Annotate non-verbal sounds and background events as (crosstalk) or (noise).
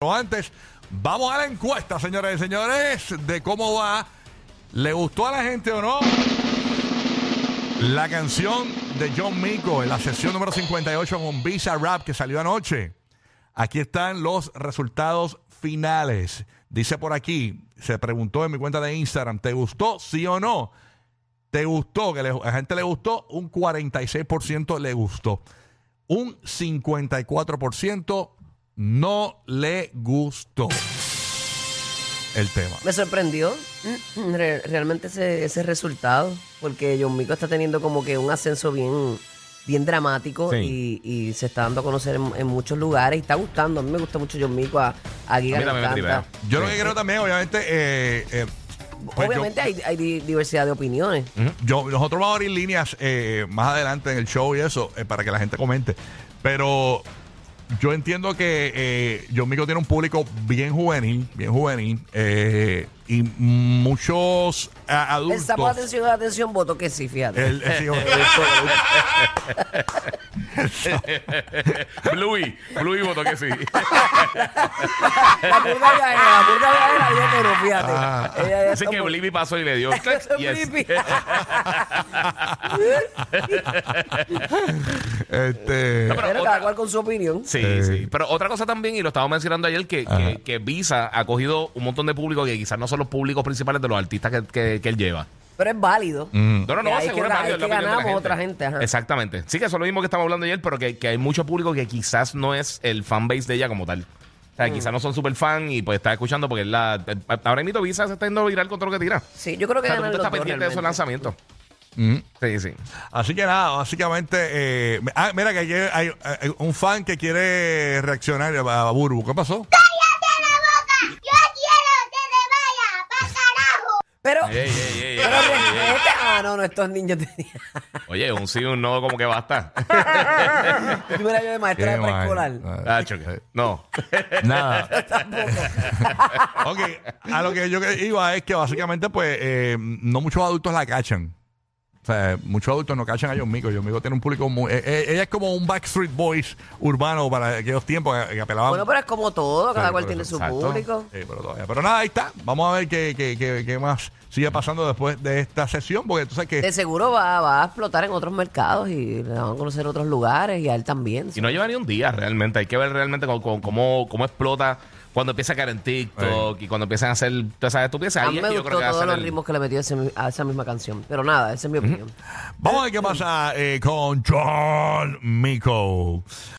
Pero antes, vamos a la encuesta, señoras y señores, de cómo va. ¿Le gustó a la gente o no? La canción de John Mico en la sesión número 58 con Visa Rap que salió anoche. Aquí están los resultados finales. Dice por aquí, se preguntó en mi cuenta de Instagram, ¿te gustó? ¿Sí o no? ¿Te gustó? Que a la gente le gustó, un 46% le gustó. Un 54% no le gustó el tema. Me sorprendió re- realmente ese, ese resultado, porque John Mico está teniendo como que un ascenso bien, bien dramático Sí. y, y se está dando a conocer en, en muchos lugares y está gustando. A mí me gusta mucho John Mico, a, a Giga A mí le también me encanta. tripea. Yo lo que creo también, obviamente, eh, eh, pues yo- Obviamente hay, hay di- diversidad de opiniones. Yo, nosotros vamos a abrir líneas eh, más adelante en el show y eso, eh, para que la gente comente. Pero yo entiendo que eh, John Mico tiene un público bien juvenil, bien juvenil, eh, y muchos a- adultos. sapo, atención, atención, voto que sí, fíjate. el- el- sí, (laughs) (laughs) Bluey, Bluey votó que sí. la purga viajera, la purga viajera dijo que no, fíjate. Ah. Ella ya Así está que muy- Blippi pasó y le dio. (laughs) click, yes. Blippi. (laughs) este, No, pero Pero otra- cada cual con su opinión. Sí, Eh. sí. Pero otra cosa también, y lo estábamos mencionando ayer, que, que, que Visa ha cogido un montón de público que quizás no son los públicos principales de los artistas que, que- que él lleva. Pero es válido. mm, No, no, no, seguro es válido, ahí es la que opinión de la ganamos otra gente, ajá. Exactamente. Sí, que eso es lo mismo que estamos hablando ayer, pero que, que hay mucho público que quizás no es el fanbase de ella como tal. O sea, Mm. quizás no son super fan y pues está escuchando porque es la. Ahora mismo Visa se está yendo viral con todo lo que tira. Sí, yo creo O que sea, estás los dos pendiente de esos lanzamientos. mm. Sí, sí. Así que nada, básicamente. eh, ah, mira que ayer hay, hay un fan que quiere reaccionar a, a Burbu. ¿Qué pasó? Pero, Ey, ey, ey, ey, pero ey, ey. respeta- Ah, no, no, estos niños tenían. Oye, un sí, un no, como que basta. (laughs) Yo era yo de maestra de preescolar. Ah, choque. No. Nada. (laughs) (laughs) ok, a lo que yo iba es que básicamente, pues, eh, no muchos adultos la cachan. O sea, muchos adultos no cachan a John Mico. John Mico tiene un público muy. eh, eh, ella es como un Backstreet Boys urbano para aquellos tiempos que, que apelaban. Bueno, pero es como todo, cada Sí, cual tiene eso, su exacto. público. Sí, pero, todavía- pero nada, ahí está. Vamos a ver qué, qué, qué, qué más sigue pasando después de esta sesión, porque tú sabes que. De seguro va, va a explotar en otros mercados y le van a conocer otros lugares y a él también. Y no lleva ni un día realmente. Hay que ver realmente cómo, cómo- cómo, cómo explota cuando empieza a caer en TikTok y cuando empiezan a hacer todas esas estupideces. a Ahí mí es me que yo gustó creo que va a todos ser los el- ritmos que le metió ese- a esa misma canción. Pero nada, esa es mi opinión. Vamos a ver qué pasa eh, con John Mico.